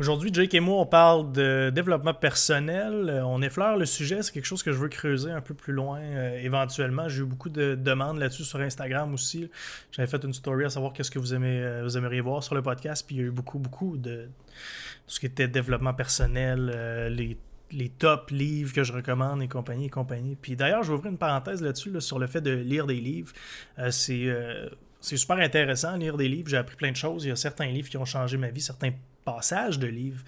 Aujourd'hui, Jake et moi, on parle de développement personnel. Euh, on effleure le sujet, c'est quelque chose que je veux creuser un peu plus loin euh, éventuellement. J'ai eu beaucoup de demandes là-dessus sur Instagram aussi. J'avais fait une story à savoir qu'est-ce que vous, euh, aimeriez voir sur le podcast, puis il y a eu beaucoup, beaucoup de ce qui était développement personnel, les top livres que je recommande et compagnie et compagnie. Puis d'ailleurs, je vais ouvrir une parenthèse là-dessus sur le fait de lire des livres. c'est super intéressant lire des livres. J'ai appris plein de choses. Il y a certains livres qui ont changé ma vie, certains passages de livres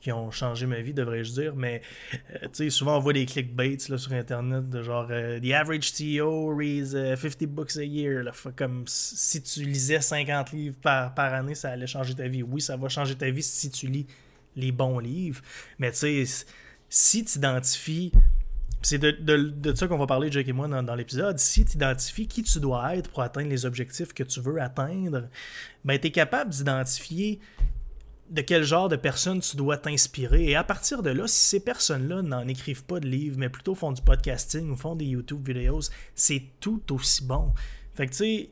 qui ont changé ma vie, devrais-je dire. Mais euh, tu sais, souvent on voit des clickbaits sur Internet de genre euh, The average CEO reads 50 euh, books a year. Comme si tu lisais 50 livres par, par année, ça allait changer ta vie. Oui, ça va changer ta vie si tu lis les bons livres. Mais tu sais, si tu identifies c'est de, ça qu'on va parler, Jake et moi, dans, l'épisode. Si tu identifies qui tu dois être pour atteindre les objectifs que tu veux atteindre, ben, tu es capable d'identifier de quel genre de personnes tu dois t'inspirer. Et à partir de là, si ces personnes-là n'en écrivent pas de livres, mais plutôt font du podcasting ou font des YouTube vidéos, c'est tout aussi bon. Fait que tu sais,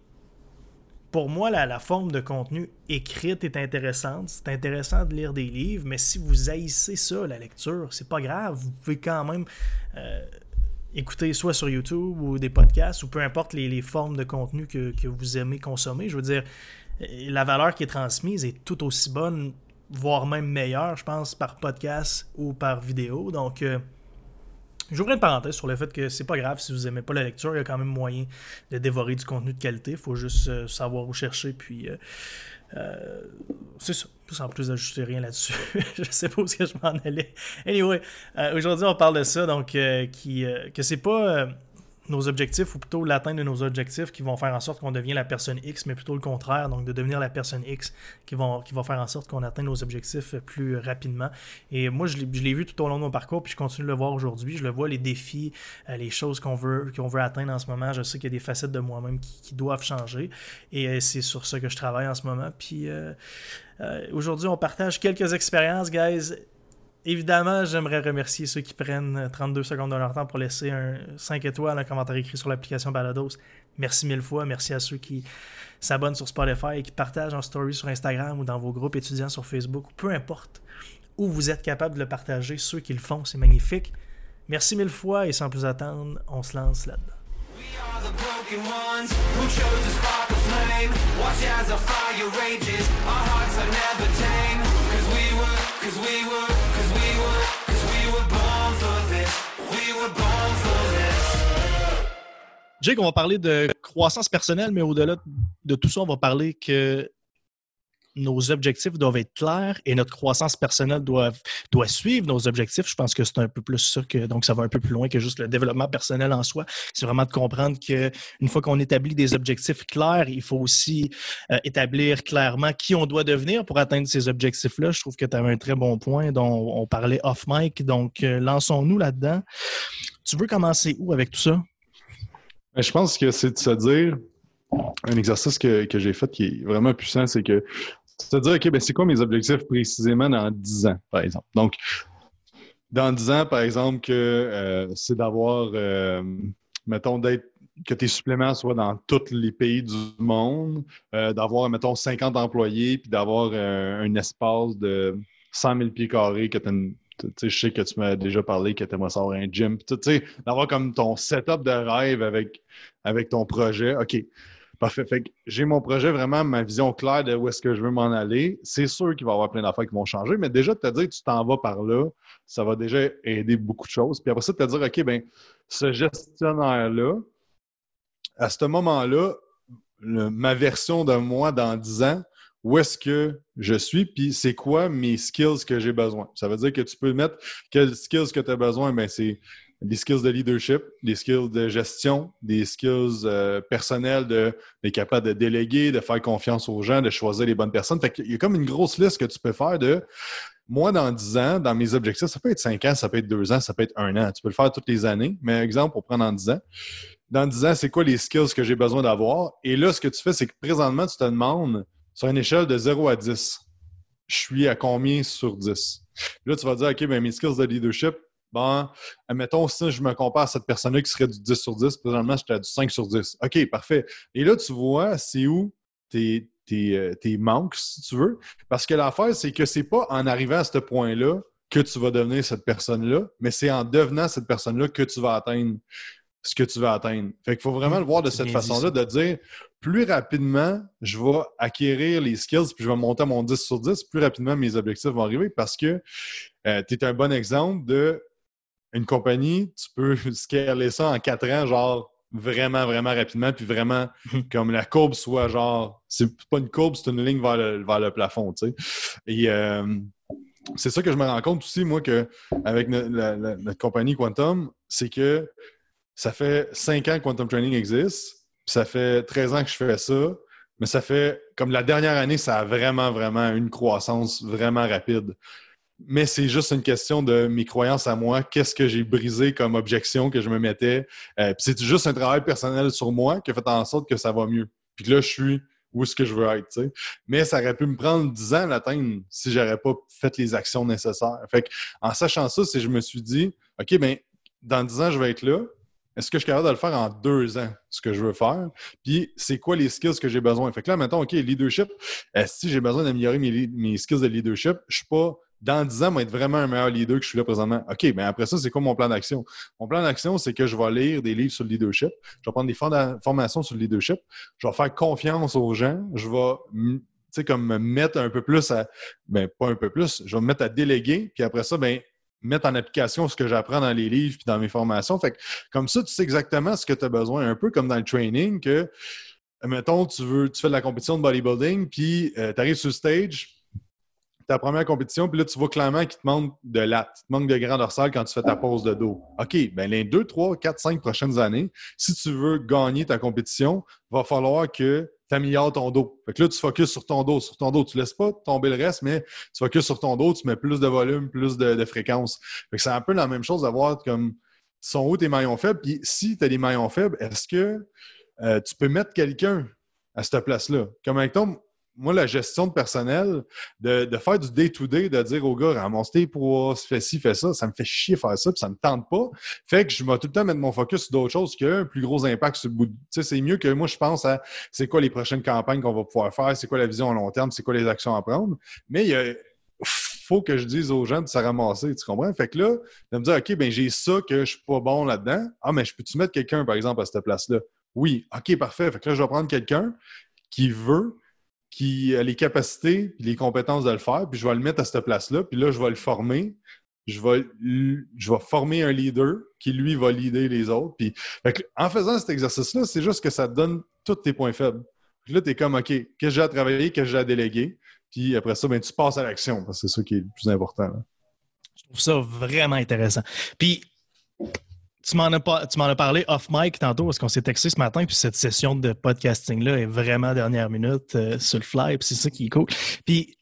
pour moi, la, forme de contenu écrite est intéressante. C'est intéressant de lire des livres, mais si vous haïssez ça, la lecture, c'est pas grave. Vous pouvez quand même euh, écouter soit sur YouTube ou des podcasts ou peu importe les, formes de contenu que, vous aimez consommer. Je veux dire, la valeur qui est transmise est tout aussi bonne, voire même meilleure, je pense, par podcast ou par vidéo. Donc, euh, J'ouvre une parenthèse sur le fait que c'est pas grave si vous aimez pas la lecture, il y a quand même moyen de dévorer du contenu de qualité. Il faut juste euh, savoir où chercher. Puis euh, c'est ça. Sans plus ajouter rien là-dessus. je sais pas où je m'en allais. Anyway, aujourd'hui on parle de ça, donc qui, que c'est pas nos objectifs, ou plutôt l'atteinte de nos objectifs qui vont faire en sorte qu'on devient la personne X, mais plutôt le contraire, donc de devenir la personne X qui, vont, qui va faire en sorte qu'on atteigne nos objectifs plus rapidement. Et moi, je l'ai vu tout au long de mon parcours, puis je continue de le voir aujourd'hui. Je le vois, les défis, euh, les choses qu'on veut, veut atteindre en ce moment. Je sais qu'il y a des facettes de moi-même qui, doivent changer. Et euh, c'est sur ça que je travaille en ce moment. Puis euh, aujourd'hui, on partage quelques expériences, guys Évidemment, j'aimerais remercier ceux qui prennent 32 secondes de leur temps pour laisser un 5 étoiles, un commentaire écrit sur l'application Balados. Merci mille fois. Merci à ceux qui s'abonnent sur Spotify et qui partagent en story sur Instagram ou dans vos groupes étudiants sur Facebook, peu importe où vous êtes capable de le partager. Ceux qui le font, c'est magnifique. Merci mille fois et sans plus attendre, on se lance là-dedans. Jake, on va parler de croissance personnelle, mais au-delà de tout ça, on va parler que nos objectifs doivent être clairs et notre croissance personnelle doit, doit suivre nos objectifs. Je pense que c'est un peu plus ça que donc ça va un peu plus loin que juste le développement personnel en soi. C'est vraiment de comprendre qu'une fois qu'on établit des objectifs clairs, il faut aussi euh, établir clairement qui on doit devenir pour atteindre ces objectifs-là. Je trouve que tu avais un très bon point dont on parlait off mic. Donc, euh, lançons-nous là-dedans. Tu veux commencer où avec tout ça? Je pense que c'est de se dire, un exercice que, j'ai fait qui est vraiment puissant, c'est que se dire, OK, ben c'est quoi mes objectifs précisément dans 10 ans, par exemple? Donc, dans 10 ans, par exemple, que euh, c'est d'avoir, euh, mettons, que tes suppléments soient dans tous les pays du monde, euh, d'avoir, mettons, 50 employés, puis d'avoir un espace de 100 000 pieds carrés, que tu je sais que tu m'as déjà parlé que tu aimerais savoir un gym. D'avoir comme ton setup de rêve avec, avec ton projet. OK. Parfait. Fait j'ai mon projet, vraiment ma vision claire de où est-ce que je veux m'en aller. C'est sûr qu'il va y avoir plein d'affaires qui vont changer, mais déjà, te dire que tu t'en vas par là, ça va déjà aider beaucoup de choses. Puis après ça, te dire, OK, ben ce gestionnaire-là, à ce moment-là, ma version de moi dans 10 ans, où est-ce que je suis, puis c'est quoi mes skills que j'ai besoin? Ça veut dire que tu peux mettre quels skills que tu as besoin, mais ben, c'est des skills de leadership, des skills de gestion, des skills euh, personnels d'être capable de déléguer, de faire confiance aux gens, de choisir les bonnes personnes. Fait qu'il y a comme une grosse liste que tu peux faire de moi, dans 10 ans, dans mes objectifs, ça peut être 5 ans, ça peut être 2 ans, ça peut être 1 an. Tu peux le faire toutes les années. Mais exemple, pour prendre en 10 ans, dans 10 ans, c'est quoi les skills que j'ai besoin d'avoir? Et là, ce que tu fais, c'est que présentement, tu te demandes sur une échelle de 0 à 10, je suis à combien sur 10? là, tu vas dire, OK, ben, mes skills de leadership, bon, admettons, si je me compare à cette personne-là qui serait du 10 sur 10, présentement, j'étais à du 5 sur 10. OK, parfait. Et là, tu vois, c'est où tes, tes, tes, manques, si tu veux. Parce que l'affaire, c'est que c'est pas en arrivant à ce point-là que tu vas devenir cette personne-là, mais c'est en devenant cette personne-là que tu vas atteindre ce que tu veux atteindre. Fait qu'il faut vraiment le voir de cette façon-là, de dire plus rapidement je vais acquérir les skills puis je vais monter à mon 10 sur 10, plus rapidement mes objectifs vont arriver parce que euh, tu es un bon exemple de une compagnie, tu peux scaler ça en quatre ans, genre vraiment, vraiment rapidement, puis vraiment comme la courbe soit genre, c'est pas une courbe, c'est une ligne vers le, vers le plafond, tu sais. Et euh, c'est ça que je me rends compte aussi, moi, que avec notre compagnie Quantum, c'est que ça fait cinq ans que Quantum Training existe, puis ça fait 13 ans que je fais ça, mais ça fait comme la dernière année, ça a vraiment, vraiment une croissance vraiment rapide. Mais c'est juste une question de mes croyances à moi. Qu'est-ce que j'ai brisé comme objection que je me mettais? Euh, c'est juste un travail personnel sur moi qui a fait en sorte que ça va mieux. Puis là, je suis où est-ce que je veux être. Mais ça aurait pu me prendre 10 ans à l'atteindre si j'aurais pas fait les actions nécessaires. Fait en sachant ça, c'est je me suis dit, OK, ben dans 10 ans, je vais être là. Est-ce que je suis capable de le faire en deux ans, ce que je veux faire? Puis, c'est quoi les skills que j'ai besoin? Fait que là, maintenant, OK, leadership, si j'ai besoin d'améliorer mes, mes, skills de leadership, je suis pas dans 10 ans, être vraiment un meilleur leader que je suis là présentement. OK, mais après ça, c'est quoi mon plan d'action? Mon plan d'action, c'est que je vais lire des livres sur le leadership, je vais prendre des formations sur le leadership, je vais faire confiance aux gens, je vais comme me mettre un peu plus à, ben pas un peu plus, je vais me mettre à déléguer, puis après ça, ben mettre en application ce que j'apprends dans les livres puis dans mes formations. Fait que, comme ça, tu sais exactement ce que tu as besoin, un peu comme dans le training, que, mettons, tu veux, tu fais de la compétition de bodybuilding, puis euh, tu arrives sur le stage, ta première compétition, puis là, tu vois clairement qu'il te manque de latte, il te manque de grand dorsal quand tu fais ta pause de dos. OK, bien, les deux, trois, quatre, cinq prochaines années, si tu veux gagner ta compétition, va falloir que tu améliores ton dos. Fait que là, tu focuses sur ton dos, sur ton dos. Tu laisses pas tomber le reste, mais tu focuses sur ton dos, tu mets plus de volume, plus de, fréquence. Fait que c'est un peu la même chose d'avoir comme sont où tes maillons faibles? Puis si tu as des maillons faibles, est-ce que euh, tu peux mettre quelqu'un à cette place-là? Comme ton, moi, la gestion de personnel, de, faire du day-to-day, de dire au gars, ramasse tes poids, fais ci, fais ça, ça me fait chier faire ça, puis ça me tente pas. Fait que je vais tout le temps mettre mon focus sur d'autres choses qui ont un plus gros impact sur le bout. Tu sais, c'est mieux que moi, je pense à c'est quoi les prochaines campagnes qu'on va pouvoir faire, c'est quoi la vision à long terme, c'est quoi les actions à prendre. Mais il faut que je dise aux gens de se ramasser, tu comprends? Fait que là, de me dire, OK, ben j'ai ça que je suis pas bon là-dedans. Ah, mais je peux-tu mettre quelqu'un, par exemple, à cette place-là? Oui, OK, parfait. Fait que là, je vais prendre quelqu'un qui veut qui a les capacités et les compétences de le faire, puis je vais le mettre à cette place-là, puis là, je vais le former. Je vais, former un leader qui, lui, va leader les autres. En faisant cet exercice-là, c'est juste que ça te donne tous tes points faibles. Puis là, tu es comme, OK, qu'est-ce que j'ai à travailler, qu'est-ce que j'ai à déléguer? Puis après ça, ben, tu passes à l'action, parce que c'est ça qui est le plus important. Je trouve ça vraiment intéressant. Puis, tu m'en as, parlé off mic tantôt parce qu'on s'est texté ce matin, puis cette session de podcasting-là est vraiment dernière minute euh, sur le fly, puis c'est ça qui est cool. Puis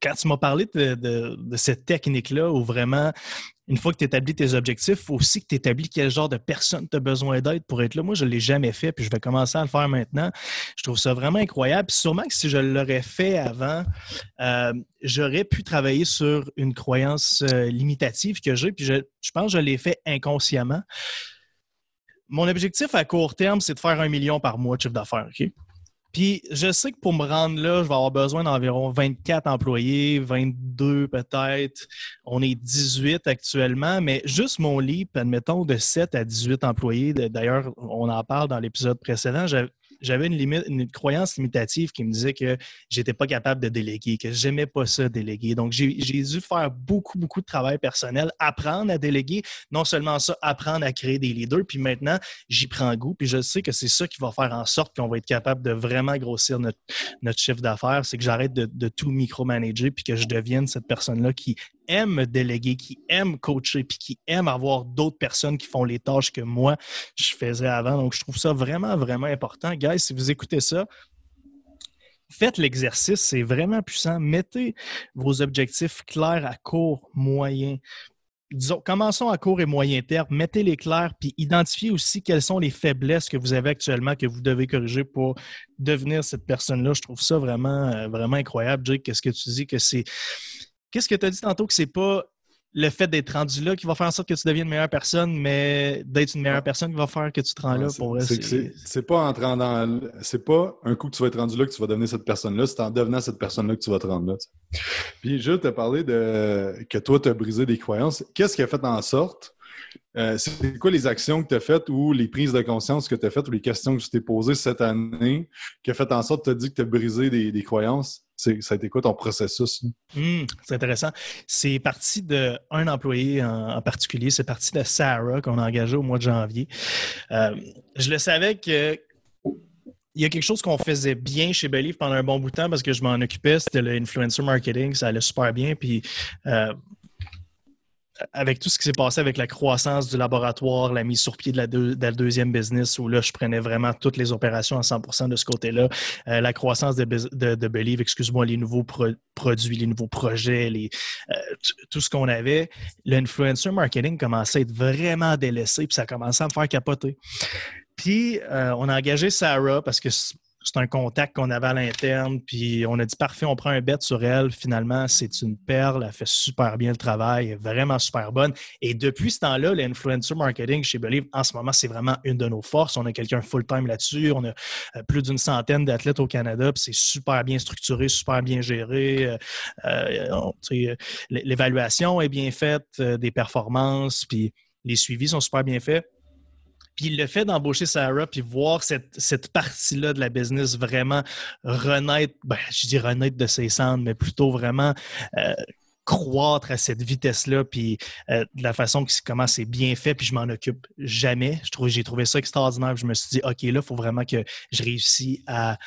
quand tu m'as parlé de, cette technique-là où vraiment, une fois que tu établis tes objectifs, il faut aussi que tu établis quel genre de personne tu as besoin d'être pour être là. Moi, je ne l'ai jamais fait, puis je vais commencer à le faire maintenant. Je trouve ça vraiment incroyable. Puis sûrement que si je l'aurais fait avant, euh, j'aurais pu travailler sur une croyance euh, limitative que j'ai, puis je, je pense que je l'ai fait inconsciemment. Mon objectif à court terme, c'est de faire un million par mois de chiffre d'affaires. OK? Puis je sais que pour me rendre là, je vais avoir besoin d'environ 24 employés, 22 peut-être. On est 18 actuellement, mais juste mon leap, admettons, de 7 à 18 employés. D'ailleurs, on en parle dans l'épisode précédent j'avais une, limite, une croyance limitative qui me disait que j'étais pas capable de déléguer, que j'aimais pas ça déléguer. Donc, j'ai dû faire beaucoup, beaucoup de travail personnel, apprendre à déléguer, non seulement ça, apprendre à créer des leaders. Puis maintenant, j'y prends goût. Puis je sais que c'est ça qui va faire en sorte qu'on va être capable de vraiment grossir notre, notre chiffre d'affaires. C'est que j'arrête de, de tout micromanager puis que je devienne cette personne-là qui aime déléguer, qui aime coacher, puis qui aime avoir d'autres personnes qui font les tâches que moi, je faisais avant. Donc, je trouve ça vraiment, vraiment important. Guys, si vous écoutez ça, faites l'exercice, c'est vraiment puissant. Mettez vos objectifs clairs à court, moyen. Disons, commençons à court et moyen terme, mettez-les clairs, puis identifiez aussi quelles sont les faiblesses que vous avez actuellement que vous devez corriger pour devenir cette personne-là. Je trouve ça vraiment, euh, vraiment incroyable. Jake, qu'est-ce que tu dis que c'est Qu'est-ce que tu as dit tantôt que c'est pas le fait d'être rendu là qui va faire en sorte que tu deviennes une meilleure personne, mais d'être une meilleure personne qui va faire que tu te rends là? Pour c'est pas en dans. C'est pas un coup que tu vas être rendu là que tu vas devenir cette personne-là, c'est en devenant cette personne-là que tu vas te rendre là. Puis Jules t'a parlé de que toi, tu as brisé des croyances. Qu'est-ce qui a fait en sorte euh, c'est quoi les actions que tu as faites ou les prises de conscience que tu as faites ou les questions que tu t'es posées cette année qui a fait en sorte que tu as dit que tu as brisé des, croyances? Ça a été quoi ton processus? Hmm, c'est intéressant. C'est parti d'un employé en, particulier. C'est parti de Sarah qu'on a engagé au mois de janvier. Euh, je le savais que il y a quelque chose qu'on faisait bien chez Believe pendant un bon bout de temps parce que je m'en occupais, c'était l'influencer marketing, ça allait super bien. Puis euh, avec tout ce qui s'est passé avec la croissance du laboratoire, la mise sur pied de la, deuxième business, où là, je prenais vraiment toutes les opérations à 100% de ce côté-là, euh, la croissance de, Believe, excuse-moi, les nouveaux produits, les nouveaux projets, euh, tout ce qu'on avait, l'influencer marketing commençait à être vraiment délaissé, puis ça commençait à me faire capoter. Puis, euh, on a engagé Sarah parce que c'est un contact qu'on avait à l'interne, puis on a dit parfait, on prend un bet sur elle. Finalement, c'est une perle, elle fait super bien le travail, est vraiment super bonne. Et depuis ce temps-là, l'influencer marketing chez Believe, en ce moment, c'est vraiment une de nos forces. On a quelqu'un full-time là-dessus, on a euh, plus d'une centaine d'athlètes au Canada, puis c'est super bien structuré, super bien géré. Euh, euh, l'évaluation est bien faite, des performances, puis les suivis sont super bien faits. Puis le fait d'embaucher Sarah, puis voir cette, partie-là de la business vraiment renaître, ben, je dis renaître de ses cendres, mais plutôt vraiment euh, croître à cette vitesse-là, puis euh, de la façon que, comment c'est bien fait, puis je m'en occupe jamais. J'ai trouvé ça extraordinaire. Je me suis dit, OK, là, il faut vraiment que je réussisse à,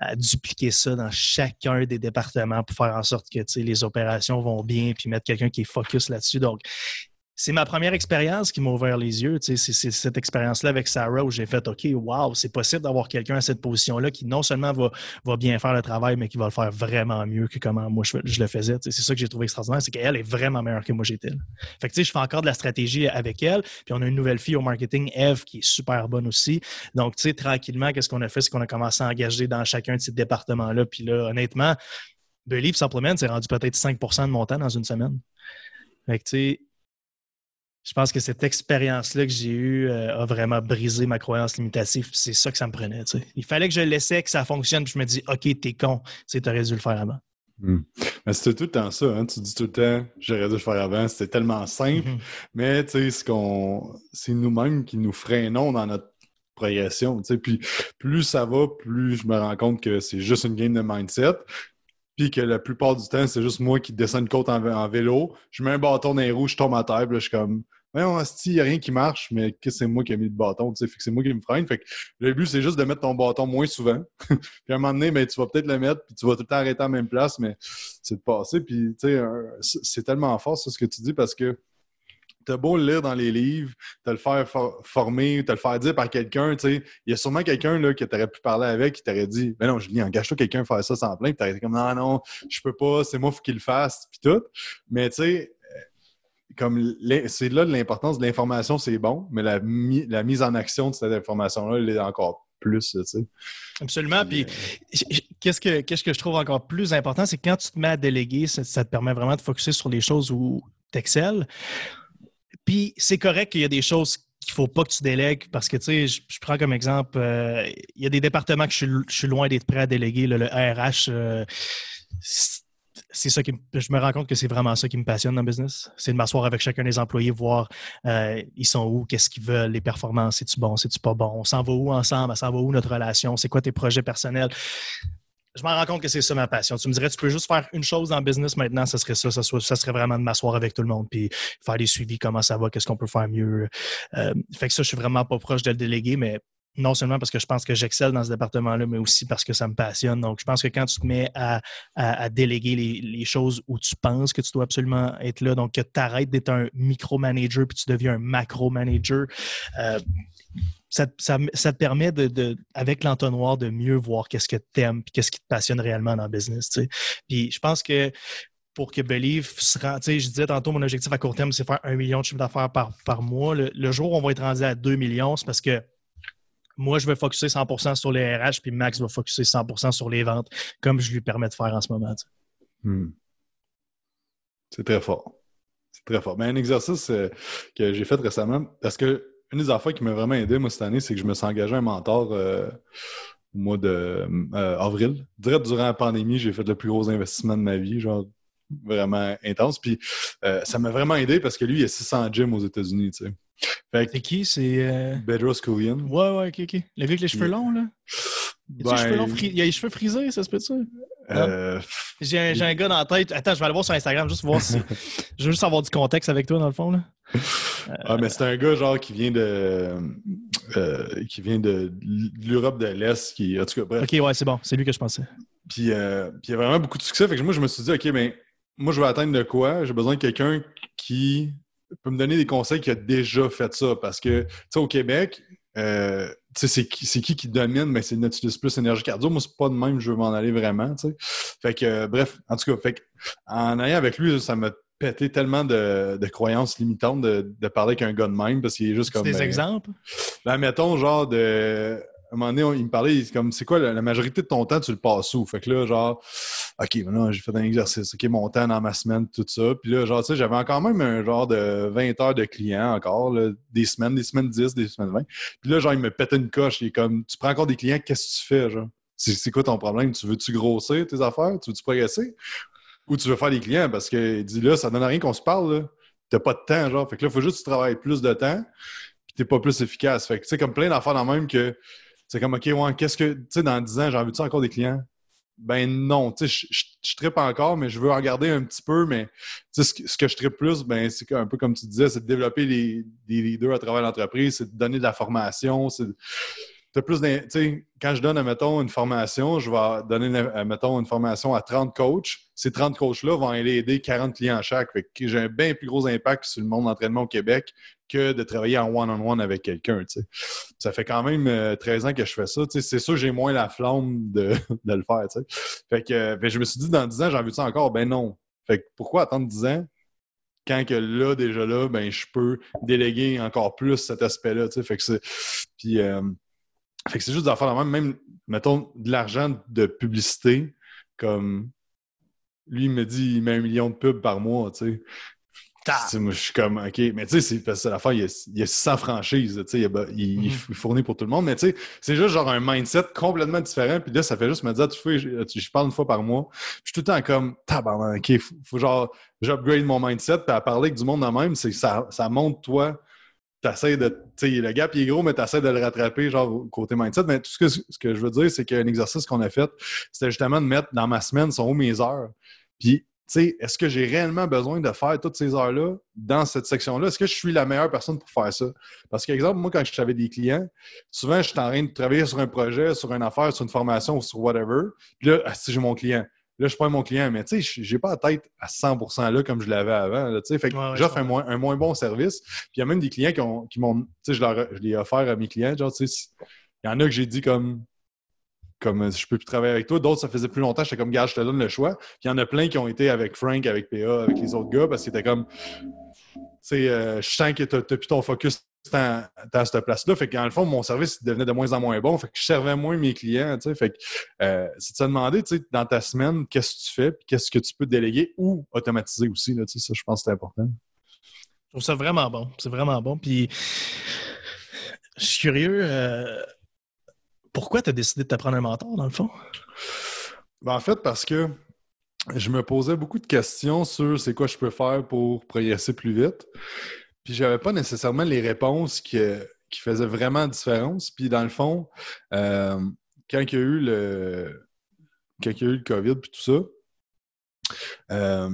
à, dupliquer ça dans chacun des départements pour faire en sorte que les opérations vont bien, puis mettre quelqu'un qui est focus là-dessus. Donc, c'est ma première expérience qui m'a ouvert les yeux. C'est cette expérience-là avec Sarah où j'ai fait OK, wow, c'est possible d'avoir quelqu'un à cette position-là qui non seulement va, bien faire le travail, mais qui va le faire vraiment mieux que comment moi je, le faisais. C'est ça que j'ai trouvé extraordinaire, c'est qu'elle est vraiment meilleure que moi j'étais. Fait que je fais encore de la stratégie avec elle. Puis on a une nouvelle fille au marketing, Eve, qui est super bonne aussi. Donc, tu sais, tranquillement, qu'est-ce qu'on a fait? C'est qu'on a commencé à engager dans chacun de ces départements-là. Puis là, honnêtement, Believe Supplement, c'est rendu peut-être 5% de mon temps dans une semaine. Fait tu sais, je pense que cette expérience-là que j'ai eue euh, a vraiment brisé ma croyance limitative. C'est ça que ça me prenait. Il fallait que je laissais que ça fonctionne. Puis je me dis, OK, t'es con. Tu aurais dû le faire avant. Mais c'était tout le temps ça. Hein. Tu dis tout le temps, j'aurais dû le faire avant. C'était tellement simple. Mm-hmm. Mais c'est nous-mêmes qui nous freinons dans notre progression. Puis plus ça va, plus je me rends compte que c'est juste une game de mindset. Puis que la plupart du temps, c'est juste moi qui descends une côte en, vélo. Je mets un bâton dans les roues, je tombe à terre, puis je suis comme. Voyons, il n'y a rien qui marche, mais que c'est moi qui ai mis le bâton, tu sais, c'est moi qui me freine. Fait que le but, c'est juste de mettre ton bâton moins souvent. puis à un moment donné, ben, tu vas peut-être le mettre, puis tu vas tout le temps arrêter à la même place, mais c'est de passer. Puis, tu sais, c'est tellement fort, ça, ce que tu dis, parce que t'as beau le lire dans les livres, te le faire former, te le faire dire par quelqu'un, tu sais, il y a sûrement quelqu'un là que t'aurais pu parler avec qui t'aurait dit "Mais non, Julien, engage-toi quelqu'un à faire ça sans plein." Puis t'aurais été comme "Non non, je peux pas, c'est moi faut qu'il le fasse." Puis tout. Mais tu sais, euh, comme c'est là l'importance de l'information, c'est bon, mais la, la, mise en action de cette information-là, elle est encore plus, tu sais. Absolument. Puis, euh, qu'est-ce que, qu'est-ce que je trouve encore plus important, c'est quand tu te mets à déléguer, ça, ça te permet vraiment de focuser sur les choses où tu excelles. Puis c'est correct qu'il y a des choses qu'il ne faut pas que tu délègues parce que, tu sais, je, prends comme exemple, euh, il y a des départements que je suis, loin d'être prêt à déléguer. le RH, euh, c'est ça qui je me rends compte que c'est vraiment ça qui me passionne dans le business. C'est de m'asseoir avec chacun des employés, voir euh, ils sont où, qu'est-ce qu'ils veulent, les performances, c'est-tu bon, c'est-tu pas bon, on s'en va où ensemble, on s'en va où notre relation, c'est quoi tes projets personnels? Je me rends compte que c'est ça ma passion. Tu me dirais, tu peux juste faire une chose dans le business maintenant, ça serait ça. Ça, serait vraiment de m'asseoir avec tout le monde puis faire des suivis, comment ça va, qu'est-ce qu'on peut faire mieux. Euh, fait que ça, je suis vraiment pas proche de le déléguer, mais non seulement parce que je pense que j'excelle dans ce département-là, mais aussi parce que ça me passionne. Donc, je pense que quand tu te mets à, déléguer les, choses où tu penses que tu dois absolument être là, donc que tu arrêtes d'être un micro-manager puis tu deviens un macro-manager, euh, ça, te permet, de, avec l'entonnoir, de mieux voir qu'est-ce que tu aimes et qu'est-ce qui te passionne réellement dans le business. Puis je pense que pour que Believe se rende, je disais tantôt, mon objectif à court terme, c'est faire un million de chiffre d'affaires par, par mois. Le, jour où on va être rendu à 2 millions, c'est parce que moi, je vais focuser 100% sur les RH, puis Max va focuser 100% sur les ventes, comme je lui permets de faire en ce moment. Hmm. C'est très fort. Très fort. Mais un exercice euh, que j'ai fait récemment, parce que une des affaires qui m'a vraiment aidé, moi, cette année, c'est que je me suis engagé un mentor euh, au mois d'avril. Direct durant la pandémie, j'ai fait le plus gros investissement de ma vie, genre vraiment intense. Puis ça m'a vraiment aidé parce que lui, il a 600 gyms aux États-Unis, tu sais. C'est qui? C'est. Bedros Koulian. Ouais, ouais, ok, ok. Le gars avec les cheveux longs, là? Ben... Il a les cheveux frisés, ça se peut-tu? Euh... J'ai un, un, gars dans la tête. Attends, je vais aller voir sur Instagram juste voir si. je veux juste avoir du contexte avec toi, dans le fond. Là. Ah, mais c'est un gars genre qui vient de. Euh, qui vient de l'Europe de l'Est. Qui, en tout cas, bref. Ok, ouais, c'est bon. C'est lui que je pensais. Puis, euh, puis il y a vraiment beaucoup de succès. Fait que moi, je me suis dit, OK, mais moi, je vais atteindre de quoi? J'ai besoin de quelqu'un qui peut me donner des conseils qui a déjà fait ça. Parce que, tu sais, au Québec, euh, c'est qui, qui, qui domine, mais c'est Nautilus Plus énergie cardio. Moi, c'est pas de même, je veux m'en aller vraiment. sais. Fait que, euh, bref, en tout cas, fait en allant avec lui, ça m'a pété tellement de, de, croyances limitantes de, de parler avec un gars de même parce qu'il est juste comme. Des ben, exemples? Ben, mettons, genre de un moment donné, il me parlait, il comme, c'est quoi, la, majorité de ton temps, tu le passes où? Fait que là, genre, OK, maintenant, j'ai fait un exercice, OK, mon temps dans ma semaine, tout ça. Puis là, genre, tu sais, j'avais encore même un genre de 20 heures de clients encore, des semaines, des semaines 10, des semaines 20. Puis là, genre, il me pétait une coche. Il est comme, tu prends encore des clients, qu'est-ce que tu fais, genre? C'est quoi ton problème? Tu veux-tu grossir tes affaires? Tu veux-tu progresser? Ou tu veux faire des clients? Parce que, dit là, ça donne rien qu'on se parle, là. T'as pas de temps, genre. Fait que là, il faut juste que tu travailles plus de temps, puis t'es pas plus efficace. Fait que, tu sais, comme plein d'affaires dans même que c'est comme, OK, ouais, qu'est-ce que, tu sais, dans 10 ans, j'ai envie de encore des clients? Ben non, tu sais, je, je, trippe encore, mais je veux en garder un petit peu, mais tu sais, ce, que je trippe plus, ben c'est un peu comme tu disais, c'est de développer des leaders à travers l'entreprise, c'est de donner de la formation, c'est plus quand je donne, mettons, une formation, je vais donner, mettons, une formation à 30 coachs. Ces 30 coachs-là vont aller aider 40 clients chaque. j'ai un bien plus gros impact sur le monde d'entraînement au Québec que de travailler en one-on-one avec quelqu'un. Ça fait quand même 13 euh, ans que je fais ça. C'est sûr j'ai moins la flamme de, le faire. Fait que je me suis dit, dans 10 ans, j'ai envie de ça encore? Ben non. Fait pourquoi attendre 10 ans quand que là, déjà là, ben je peux déléguer encore plus cet aspect-là. Fait que c'est. Puis euh, fait que c'est juste d'en faire la même, même, mettons, de l'argent de publicité, comme lui, il me dit, il met un million de pubs par mois, tu sais. moi, je suis comme, OK, mais tu sais, c'est parce que l'affaire, il y a, il y a 100 franchises, tu sais, il, il, mm-hmm. fournit pour tout le monde, mais tu sais, c'est juste genre un mindset complètement différent, puis là, ça fait juste me dire, tu fais, je, parle une fois par mois, je suis tout le temps comme, tabarnak, OK, faut, faut genre, j'upgrade mon mindset, puis à parler avec du monde en même, c'est ça, ça montre, toi, t'essaies de. Tu sais, le gap il est gros, mais t'essaies de le rattraper, genre, côté mindset. Mais tout ce que, ce que je veux dire, c'est qu'un exercice qu'on a fait, c'était justement de mettre dans ma semaine, sont où mes heures? Puis, tu sais, est-ce que j'ai réellement besoin de faire toutes ces heures-là dans cette section-là? Est-ce que je suis la meilleure personne pour faire ça? Parce qu'exemple, moi, quand j'avais des clients, souvent, je suis en train de travailler sur un projet, sur une affaire, sur une formation ou sur whatever. Puis là, si j'ai mon client. Là, je prends mon client, mais tu sais, j'ai pas la tête à 100% là comme je l'avais avant. tu sais, fait que j'offre un, moins, un moins bon service. Puis il y a même des clients qui, m'ont. Tu sais, je, leur, je l'ai offert à mes clients. Genre, tu sais, il y en a que j'ai dit comme comme je peux plus travailler avec toi. D'autres, ça faisait plus longtemps, j'étais comme, gars, je te donne le choix. Puis il y en a plein qui ont été avec Frank, avec PA, avec les autres gars, parce qu'ils étaient comme, tu sais, euh, je sens que tu n'as plus ton focus à, cette place-là. Fait qu'en le fond, mon service devenait de moins en moins bon. Fait que je servais moins mes clients. Fait que euh, c'est de se demander, dans ta semaine, qu'est-ce que tu fais, puis qu'est-ce que tu peux déléguer ou automatiser aussi. Là, ça, je pense que c'est important. Je trouve ça vraiment bon. C'est vraiment bon. Puis je suis curieux. Euh, pourquoi tu as décidé de t'apprendre un mentor, dans le fond? Ben, en fait, parce que je me posais beaucoup de questions sur c'est quoi je peux faire pour progresser plus vite. Puis j'avais pas nécessairement les réponses qui, faisaient vraiment différence. Puis dans le fond, euh, quand il y a eu le quand y a eu le COVID puis tout ça, euh,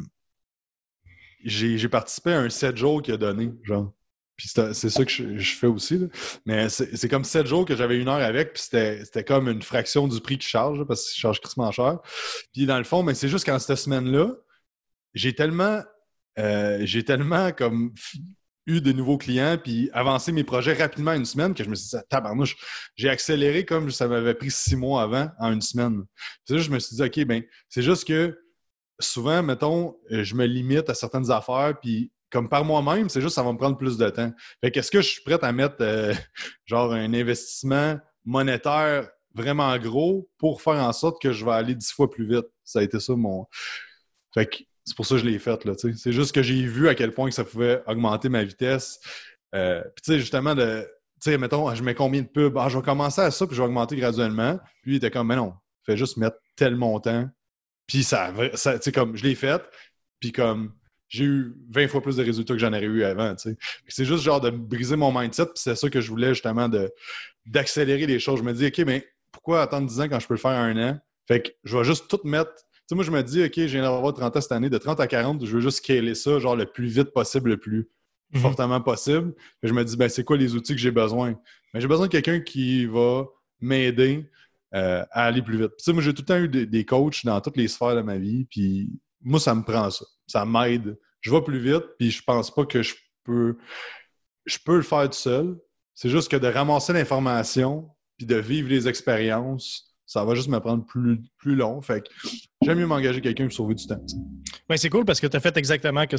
j'ai participé à un 7 jours qu'il a donné, genre. Puis c'est ça que je, fais aussi. Mais c'est comme 7 jours que j'avais une heure avec, puis c'était comme une fraction du prix qu'il charge, parce qu'il charge crissement cher. Puis dans le fond, mais c'est juste qu'en cette semaine-là, j'ai tellement euh, j'ai tellement comme eu de nouveaux clients puis avancé mes projets rapidement une semaine que je me suis dit, tabarnouche, j'ai accéléré comme ça m'avait pris six mois avant en une semaine. Je me suis dit, OK, ben c'est juste que souvent, mettons, je me limite à certaines affaires puis comme par moi-même, c'est juste ça va me prendre plus de temps. Fait qu'est-ce que je suis prêt à mettre euh, genre un investissement monétaire vraiment gros pour faire en sorte que je vais aller dix fois plus vite? Ça a été ça mon. Fait que c'est pour ça que je l'ai fait. C'est juste que j'ai vu à quel point que ça pouvait augmenter ma vitesse. Euh, puis tu sais, justement, de, tu sais, mettons, je mets combien de pubs? Ah, je vais commencer à ça, puis je vais augmenter graduellement. Puis il était comme, mais non, fais juste mettre tel montant. Puis ça, tu sais, comme, je l'ai fait, puis comme, j'ai eu 20 fois plus de résultats que j'en aurais eu avant. C'est juste genre de briser mon mindset, puis c'est ça que je voulais justement d'accélérer les choses. Je me dis, OK, mais pourquoi attendre 10 ans quand je peux le faire un an? Fait que je vais juste tout mettre. Sais, moi, je me dis, OK, je viens d'avoir 30 ans cette année, de 30 à 40, je veux juste scaler ça, genre le plus vite possible, le plus mhm. fortement possible. je me dis, ben, c'est quoi les outils que j'ai besoin? Ben, j'ai besoin de quelqu'un qui va m'aider euh, à aller plus vite. Tu sais, moi, j'ai tout le temps eu des, coachs dans toutes les sphères de ma vie, puis moi, ça me prend ça. Ça m'aide. Je vais plus vite, puis je pense pas que je peux, je peux le faire tout seul. C'est juste que de ramasser l'information, puis de vivre les expériences, ça va juste me prendre plus, plus long. Fait que j'aime mieux m'engager quelqu'un pour sauver du temps. Ben, c'est cool parce que tu as fait exactement que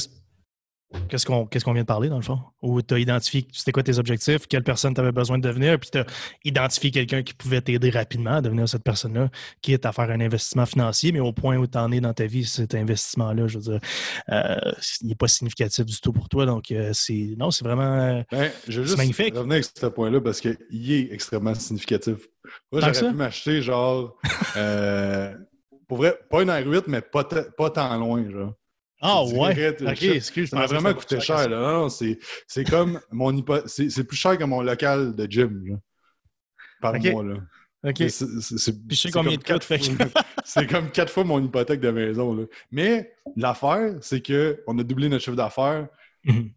Qu'est-ce qu'on vient de parler, dans le fond? Où tu as identifié c'était quoi tes objectifs, quelle personne tu avais besoin de devenir, puis tu as identifié quelqu'un qui pouvait t'aider rapidement à devenir cette personne-là, qui est à faire un investissement financier, mais au point où tu en es dans ta vie, cet investissement-là, je veux dire, euh, il n'est pas significatif du tout pour toi. Donc, euh, c'est non, c'est vraiment euh, ben, je juste magnifique. revenir avec ce point-là parce qu'il est extrêmement significatif. Moi, j'aurais pu m'acheter genre, pour vrai, pas une R8, mais pas, pas tant loin, genre. Ah ouais? ok, excuse. Ça m'a vraiment coûté cher. Là. Non, c'est comme mon hypo... C'est plus cher que mon local de gym. Là, par mois. Là. OK. Puis je sais combien de coûte. c'est comme quatre fois mon hypothèque de maison. Là. Mais l'affaire, c'est qu'on a doublé notre chiffre d'affaires mhm.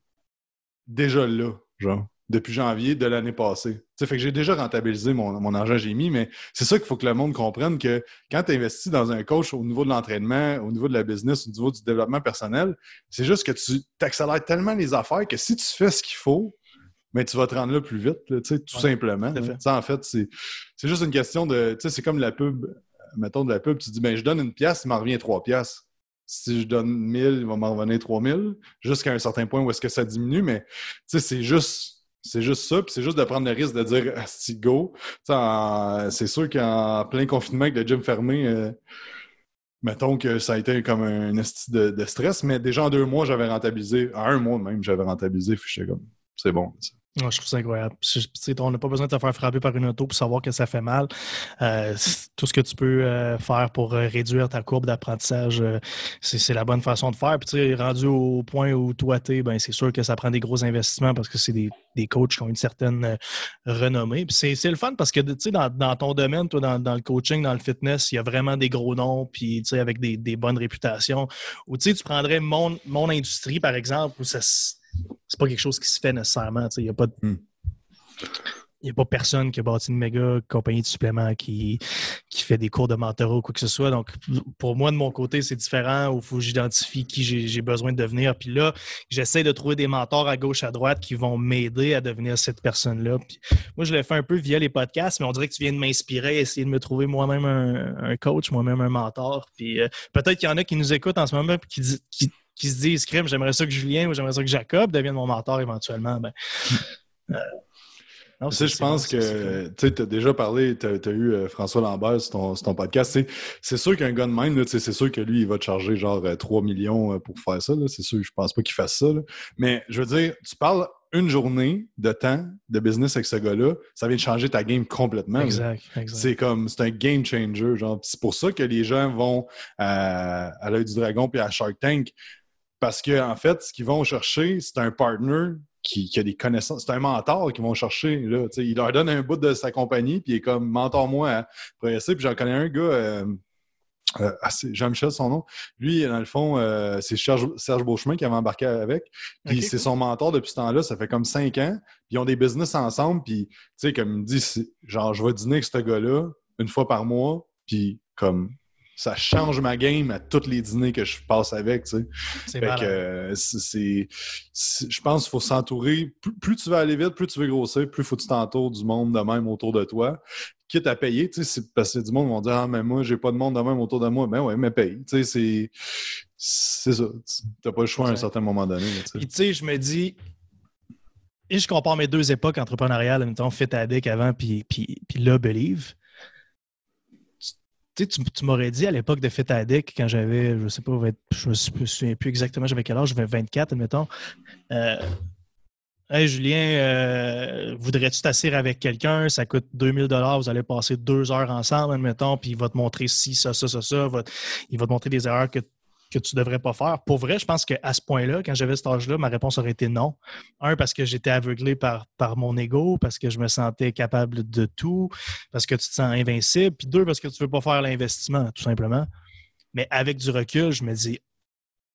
déjà là. Genre depuis janvier de l'année passée. Ça fait que j'ai déjà rentabilisé mon, mon argent que j'ai mis, mais c'est ça qu'il faut que le monde comprenne que quand tu investis dans un coach au niveau de l'entraînement, au niveau de la business, au niveau du développement personnel, c'est juste que tu accélères tellement les affaires que si tu fais ce qu'il faut, mais tu vas te rendre là plus vite, tout simplement. en fait, c'est juste une question de. C'est comme la pub, mettons de la pub, tu dis ben, je donne une pièce, il m'en revient trois pièces si je donne 1000, il va m'en revenir 3000, jusqu'à un certain point où est-ce que ça diminue, mais c'est juste c'est juste ça, puis c'est juste de prendre le risque de dire Asti go. C'est sûr qu'en plein confinement avec le gym fermé, euh, mettons que ça a été comme un esti de, stress, mais déjà en deux mois, j'avais rentabilisé. En un mois même, j'avais rentabilisé, puis comme c'est bon. Je trouve ça incroyable. on n'a pas besoin de te faire frapper par une auto pour savoir que ça fait mal. Euh, tout ce que tu peux euh, faire pour euh, réduire ta courbe d'apprentissage, c'est la bonne façon de faire. Puis, rendu au point où toi, tu es, ben, c'est sûr que ça prend des gros investissements parce que c'est des, des, coachs qui ont une certaine renommée. Puis, c'est le fun parce que dans, dans ton domaine, toi, dans, le coaching, dans le fitness, il y a vraiment des gros noms, puis avec des, des bonnes réputations. Ou tu prendrais mon, mon industrie, par exemple, où ça c'est pas quelque chose qui se fait nécessairement. Il n'y a pas hmm. a pas personne qui a bâti une méga compagnie de suppléments qui, qui fait des cours de mentorat ou quoi que ce soit. Donc, pour moi, de mon côté, c'est différent. Il faut que j'identifie qui j'ai besoin de devenir. Puis là, j'essaie de trouver des mentors à gauche, à droite qui vont m'aider à devenir cette personne-là. moi, je l'ai fait un peu via les podcasts, mais on dirait que tu viens de m'inspirer, essayer de me trouver moi-même un, coach, moi-même un mentor. Puis euh, peut-être qu'il y en a qui nous écoutent en ce moment et qui, qui, qui se disent crime, j'aimerais ça que Julien ou j'aimerais ça que Jacob devienne mon mentor éventuellement, ben, euh, je pense que tu as déjà parlé, tu as, eu euh, François Lambert sur ton, podcast. C'est sûr qu'un gars de même, c'est sûr que lui, il va te charger genre 3 euh, millions pour faire ça. C'est sûr, je pense pas qu'il fasse ça. Mais je veux dire, tu parles une journée de temps de business avec ce gars-là, ça vient de changer ta game complètement. Exact. C'est comme, c'est un game changer. C'est pour ça que les gens vont à, à l'œil du dragon puis à Shark Tank parce qu'en en fait, ce qu'ils vont chercher, c'est un partner qui, a des connaissances. C'est un mentor qu'ils vont chercher. Là, il leur donne un bout de sa compagnie, puis il est comme mentor-moi à progresser. Puis j'en connais un gars, euh, euh, Jean-Michel, son nom. Lui, dans le fond, euh, c'est Serge, Beauchemin qui avait embarqué avec. Puis c'est son mentor depuis ce temps-là. Ça fait comme cinq ans. Puis ils ont des business ensemble. Puis, tu sais, comme il me dit, genre, je vais dîner avec ce gars-là une fois par mois. Puis, comme, ça change ma game à tous les dîners que je passe avec. Tu sais. C'est Je pense qu'il faut s'entourer. Plus, tu vas aller vite, plus tu veux grossir, plus faut que tu t'entoures du monde de même autour de toi. Quitte à payer, tu sais, parce que du monde vont dire Ah, mais moi, j'ai pas de monde de même autour de moi. Ben ouais, mais paye. Tu sais, c'est. C'est ça. T'as pas le choix à un certain moment donné. Puis tu sais, je me dis, et je compare mes deux époques entrepreneuriales, en même temps, Fit Addict avant, puis, puis, puis là, Believe tu, m'aurais dit à l'époque de Fit Addict, quand j'avais, je sais pas, je me souviens plus exactement, j'avais quel âge, j'avais 24, admettons. Euh, hey Julien, euh, voudrais-tu t'asseoir avec quelqu'un? Ça coûte 2000 vous allez passer deux heures ensemble, admettons, puis il va te montrer ci, ça, ça, ça, ça. il va te montrer des erreurs que que tu devrais pas faire. Pour vrai, je pense qu'à ce point-là, quand j'avais cet âge-là, ma réponse aurait été non. Un, parce que j'étais aveuglé par, mon ego, parce que je me sentais capable de tout, parce que tu te sens invincible. Puis deux, parce que tu veux pas faire l'investissement, tout simplement. Mais avec du recul, je me dis,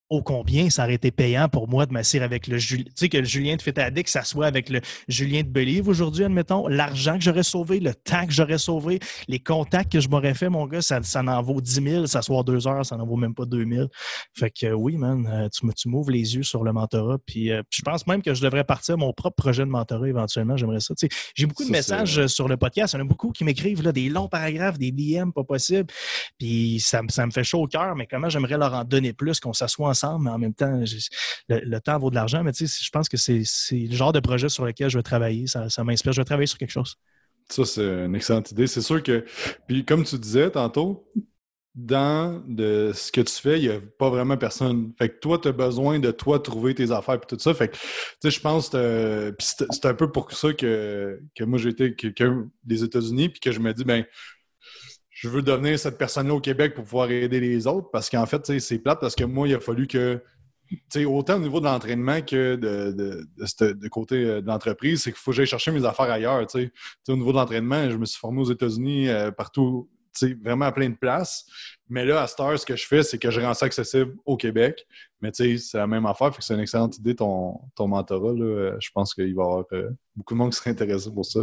ô combien ça aurait été payant pour moi de m'asseoir avec le Julien. Tu sais, que le Julien de Fitadic s'assoit avec le Julien de Believe aujourd'hui, admettons. L'argent que j'aurais sauvé, le temps que j'aurais sauvé, les contacts que je m'aurais fait, mon gars, ça, ça en vaut 10 000. S'asseoir deux heures, ça n'en vaut même pas 2 000. Fait que oui, man, euh, tu, tu m'ouvres les yeux sur le mentorat. Puis euh, je pense même que je devrais partir mon propre projet de mentorat éventuellement. J'aimerais ça. Tu sais, j'ai beaucoup de messages euh, sur le podcast. Il y en a beaucoup qui m'écrivent là, des longs paragraphes, des DM, pas possible. Puis ça, ça me fait chaud au cœur, mais comment j'aimerais leur en donner plus, qu'on s'assoit mais en même temps, le, temps vaut de l'argent, mais tu sais, je pense que c'est le genre de projet sur lequel je vais travailler. Ça, m'inspire. Je vais travailler sur quelque chose. Ça, c'est une excellente idée. C'est sûr que, puis comme tu disais tantôt, dans de ce que tu fais, il n'y a pas vraiment personne. Fait que toi, tu as besoin de toi trouver tes affaires et tout ça. Fait que, tu sais, je pense que c'est un peu pour ça que, que moi, j'ai été quelqu'un des États-Unis puis que je me dis, ben je veux devenir cette personne-là au Québec pour pouvoir aider les autres parce qu'en fait, c'est plate parce que moi, il a fallu que, autant au niveau de l'entraînement que de, de, côté euh, de l'entreprise, c'est qu'il faut que j'aille chercher mes affaires ailleurs. au niveau de l'entraînement, je me suis formé aux États-Unis euh, partout, vraiment à plein de places. Mais là, à Star, ce que je fais, c'est que je rends ça accessible au Québec. Mais c'est la même affaire, que c'est une excellente idée ton, ton mentorat. Je pense qu'il va y avoir euh, beaucoup de monde qui serait intéressé pour ça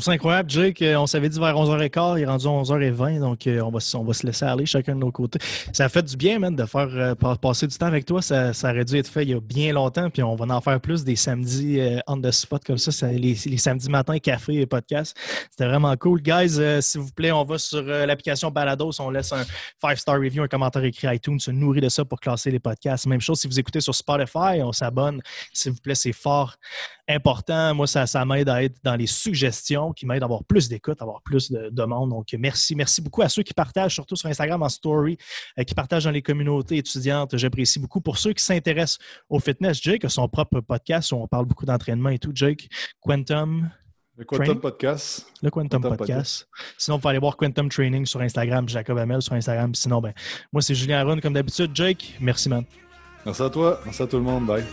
trouve incroyable, Jake. On s'avait dit vers 11h15, il est rendu 11h20, donc euh, on va, on va se laisser aller chacun de nos côtés. Ça a fait du bien, man, de faire euh, passer du temps avec toi. Ça, ça, aurait dû être fait il y a bien longtemps, puis on va en faire plus des samedis euh, on the spot comme ça, les, samedis matin, café et podcast. C'était vraiment cool. Guys, s'il vous plaît, on va sur l'application Balados, on laisse un 5-star review, un commentaire écrit iTunes, se nourrit de ça pour classer les podcasts. Même chose si vous écoutez sur Spotify, on s'abonne. S'il vous plaît, c'est fort important. Moi, ça, ça m'aide à être dans les suggestions, qui m'aident à avoir plus d'écoute, à avoir plus de demandes. Donc, merci. Merci beaucoup à ceux qui partagent, surtout sur Instagram en story, euh, qui partagent dans les communautés étudiantes. J'apprécie beaucoup. Pour ceux qui s'intéressent au fitness, Jake a son propre podcast où on parle beaucoup d'entraînement et tout. Jake, Quantum. Le Quantum Podcast. Le Quantum, Podcast. Sinon, vous pouvez aller voir Quantum Training sur Instagram, Jacob Amel sur Instagram. Sinon, ben, moi, c'est Julien Aron, comme d'habitude. Jake, merci, man. Merci à toi. Merci à tout le monde. Bye.